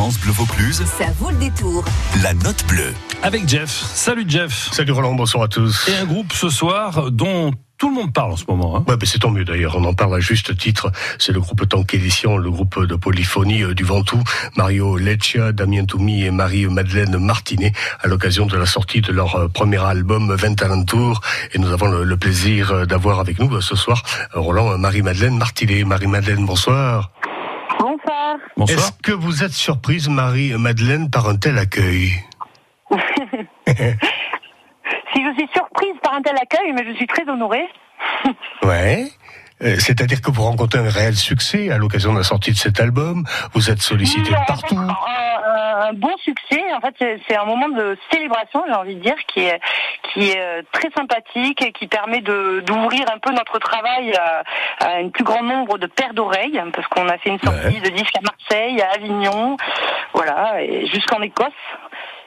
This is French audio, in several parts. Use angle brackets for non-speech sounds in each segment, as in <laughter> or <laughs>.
France Bleu Vaucluse, Ça vaut le détour. la note bleue. avec Jeff. Salut Jeff. Salut Roland, bonsoir à tous. Et un groupe ce soir dont tout le monde parle en ce moment. hein. Ouais, c'est tant mieux d'ailleurs, on en parle à juste titre. C'est le groupe Tank Édition, le groupe de polyphonie euh, du Ventoux, Mario Leccia, Damien Toumi et Marie-Madeleine Martinet, à l'occasion de la sortie de leur euh, premier album 20 Alentours. Et nous avons le, le plaisir euh, d'avoir avec nous euh, ce soir euh, Roland euh, Marie-Madeleine Martinet. Marie-Madeleine, bonsoir. Bonsoir. Bonsoir. Est-ce que vous êtes surprise, Marie-Madeleine, par un tel accueil? <laughs> Si je suis surprise par un tel accueil, mais je suis très honorée. <laughs> Ouais. Euh, C'est-à-dire que vous rencontrez un réel succès à l'occasion de la sortie de cet album. Vous êtes sollicité partout. Un, un bon succès. En fait, c'est- un moment de célébration, j'ai envie de dire, qui est qui est euh, très sympathique et qui permet de d'ouvrir un peu notre travail à, à un plus grand nombre de paires d'oreilles, parce qu'on a fait une sortie de disques à Marseille, à Avignon, voilà, et jusqu'en Écosse.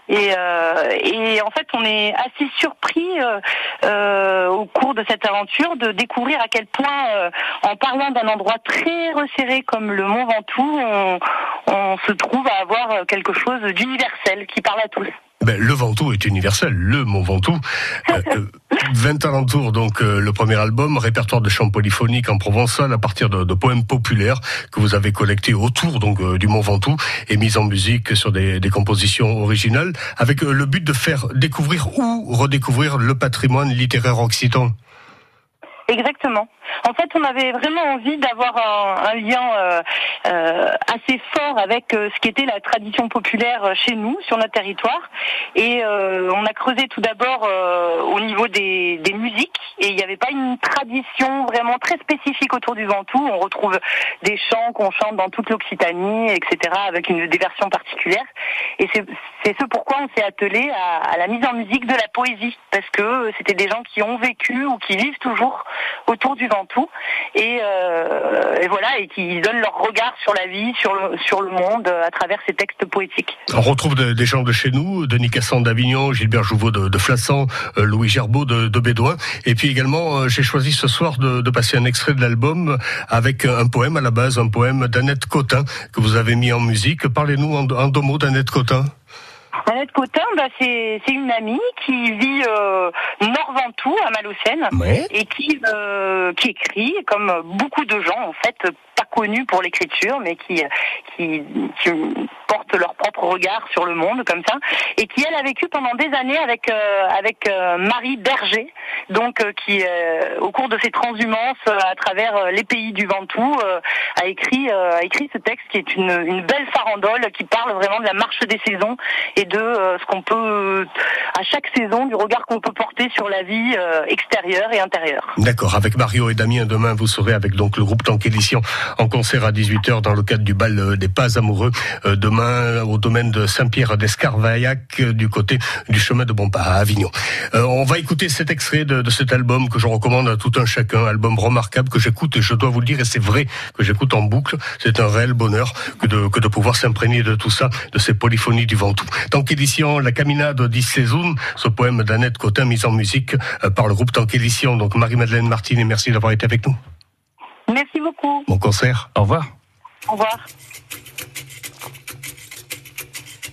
Et, euh, et en fait, on est assez surpris euh, euh, au cours de cette aventure de découvrir à quel point, euh, en parlant d'un endroit très resserré comme le Mont Ventoux, on se trouve à avoir quelque chose d'universel qui parle à tous. Ben, le Ventoux est universel, le Mont Ventoux. Euh, euh, <laughs> 20 alentours, donc euh, le premier album, répertoire de chants polyphoniques en provençal à partir de, de poèmes populaires que vous avez collectés autour donc euh, du Mont Ventoux et mis en musique sur des, des compositions originales, avec euh, le but de faire découvrir ou redécouvrir le patrimoine littéraire occitan. Exactement. En fait, on avait vraiment envie d'avoir un, lien euh, euh, assez fort avec euh, ce qui était la tradition populaire chez nous, sur notre territoire. Et on a creusé tout d'abord au niveau des, musiques. Et il n'y avait pas une tradition vraiment très spécifique autour du Ventoux. On retrouve des chants qu'on chante dans toute l'Occitanie, etc., avec une, des versions particulières. Et c'est ce pourquoi on s'est attelé à, la mise en musique de la poésie, parce que c'était des gens qui ont vécu ou qui vivent toujours autour du Ventoux, et, euh, et voilà, et qui donnent leur regard sur la vie, sur le, sur le monde, euh, à travers ces textes poétiques. On retrouve de- des gens de chez nous, Denis Cassan d'Avignon, Gilbert Jouveau de, de Flassan, euh, Louis Gerbeau de, de Bédouin. Et puis également, j'ai choisi ce soir de, de passer un extrait de l'album avec un poème à la base, un poème d'Annette Cotin que vous avez mis en musique. Parlez-nous en, en deux mots d'Annette Cotin. Annette Cotin, bah, c'est c'est une amie qui vit euh, Nord Ventoux, à Malocène, Ouais. et qui euh, qui écrit comme beaucoup de gens en fait connus pour l'écriture mais qui, qui portent leur propre regard sur le monde comme ça et qui elle a vécu pendant des années avec euh, avec euh, Marie Berger donc euh, qui au cours de ses transhumances à travers les pays du Ventoux a écrit a écrit ce texte qui est une une belle farandole qui parle vraiment de la marche des saisons et de ce qu'on peut à chaque saison du regard qu'on peut porter sur la vie extérieure et intérieure. D'accord. Avec Mario et Damien, demain, vous serez avec donc le groupe Tank Édition concert à 18h dans le cadre du bal euh, des pas amoureux. euh, demain, au domaine de Saint-Pierre d'Escarvaillac, euh, du côté du chemin de Bompas à Avignon. Euh, on va écouter cet extrait de, de cet album que je recommande à tout un chacun. Album remarquable que j'écoute et je dois vous le dire, et c'est vrai que j'écoute en boucle. C'est un réel bonheur que de, de pouvoir s'imprégner de tout ça, de ces polyphonies du Ventoux. Tank Édition, La Caminade di ce poème d'Annette Cotin mis en musique euh, par le groupe Tank Édition. Donc Marie-Madeleine Martine, merci d'avoir été avec nous. Merci beaucoup. Bon concert. Au revoir. Au revoir.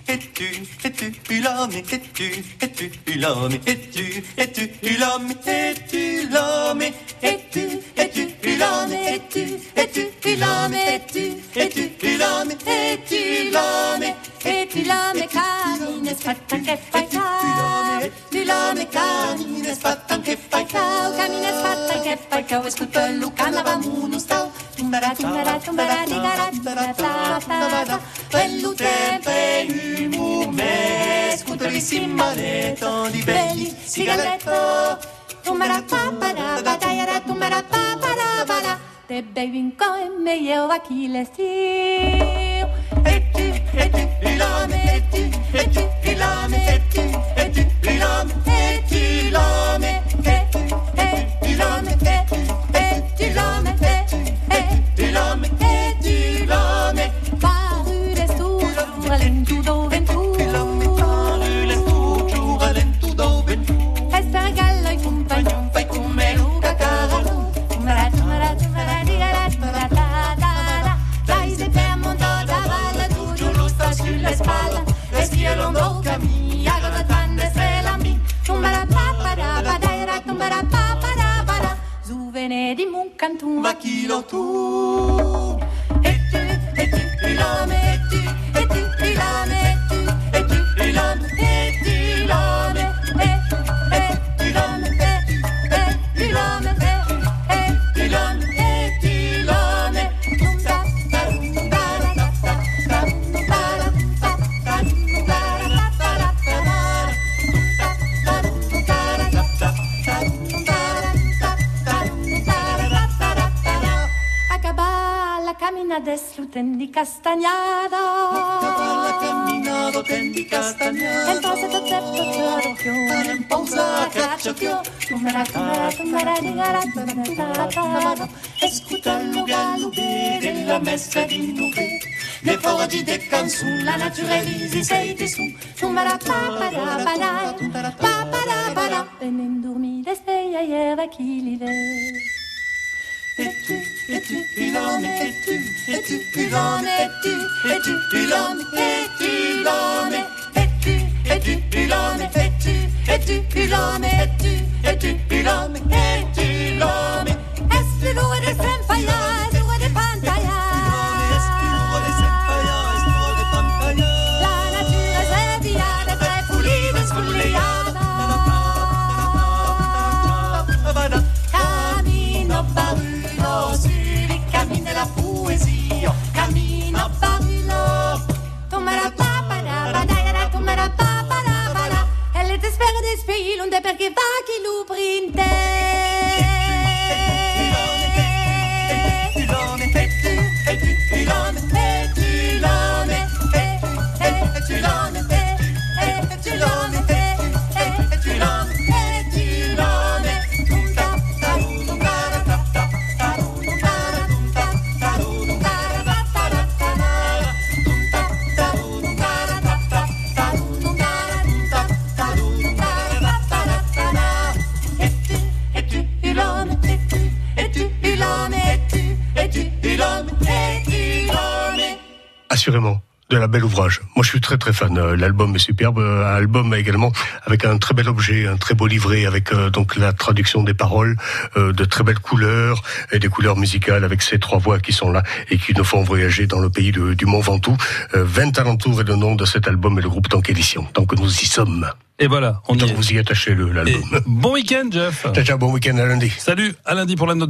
Es-tu, es-tu l'homme, es-tu, es-tu l'homme, es-tu, es-tu l'homme, es-tu l'homme, es-tu, es-tu l'homme, es-tu, es-tu l'homme, es-tu, es-tu l'homme, es-tu l'homme, tu l'ame cammina, mare Tilane caminez fatan che fai cau Caminez fatan che fai cau Esculpellu canava munu stau Timbara timbara timbara Ligara timbara ta ta ta Bellu tempe imu me Scuterissima maneto di belli Sigaletto Tumbara papara Batayara tumbara papara Bara Te baby in coe me llevo aquí les tío Eti, eti, ilame, eti, eti, ilame, eti, eti canton. va Acaba la caminada sluten di castagnada. La camminata tendi castagna, Entonces te tu Escuta il galopé della messa di nube, le foglie de la sei papara, para. Venen dormir desde ayer aquí l'hiver. Es-tu, es-tu l'homme, es-tu, es-tu l'homme, es-tu, es-tu l'homme, es-tu l'homme, es-tu, es-tu l'homme, es-tu, es-tu es-tu, es-tu l'homme, es-tu l'homme. Es plus lourd de sempaya, es lourd Assurément. De la belle ouvrage. Moi, je suis très très fan. Euh, L'album est superbe. Euh, Un album également avec un très bel objet, un très beau livret avec euh, donc la traduction des paroles, euh, de très belles couleurs et des couleurs musicales avec ces trois voix qui sont là et qui nous font voyager dans le pays de- du Mont Ventoux. Euh, 20 alentours est le nom de cet album et le groupe Tank Édition. Tant que nous y sommes. Et voilà, on y est. vous y attachez l'album. bon week-end, Jeff. Ciao, ciao, bon week-end à lundi. Salut, à lundi pour la note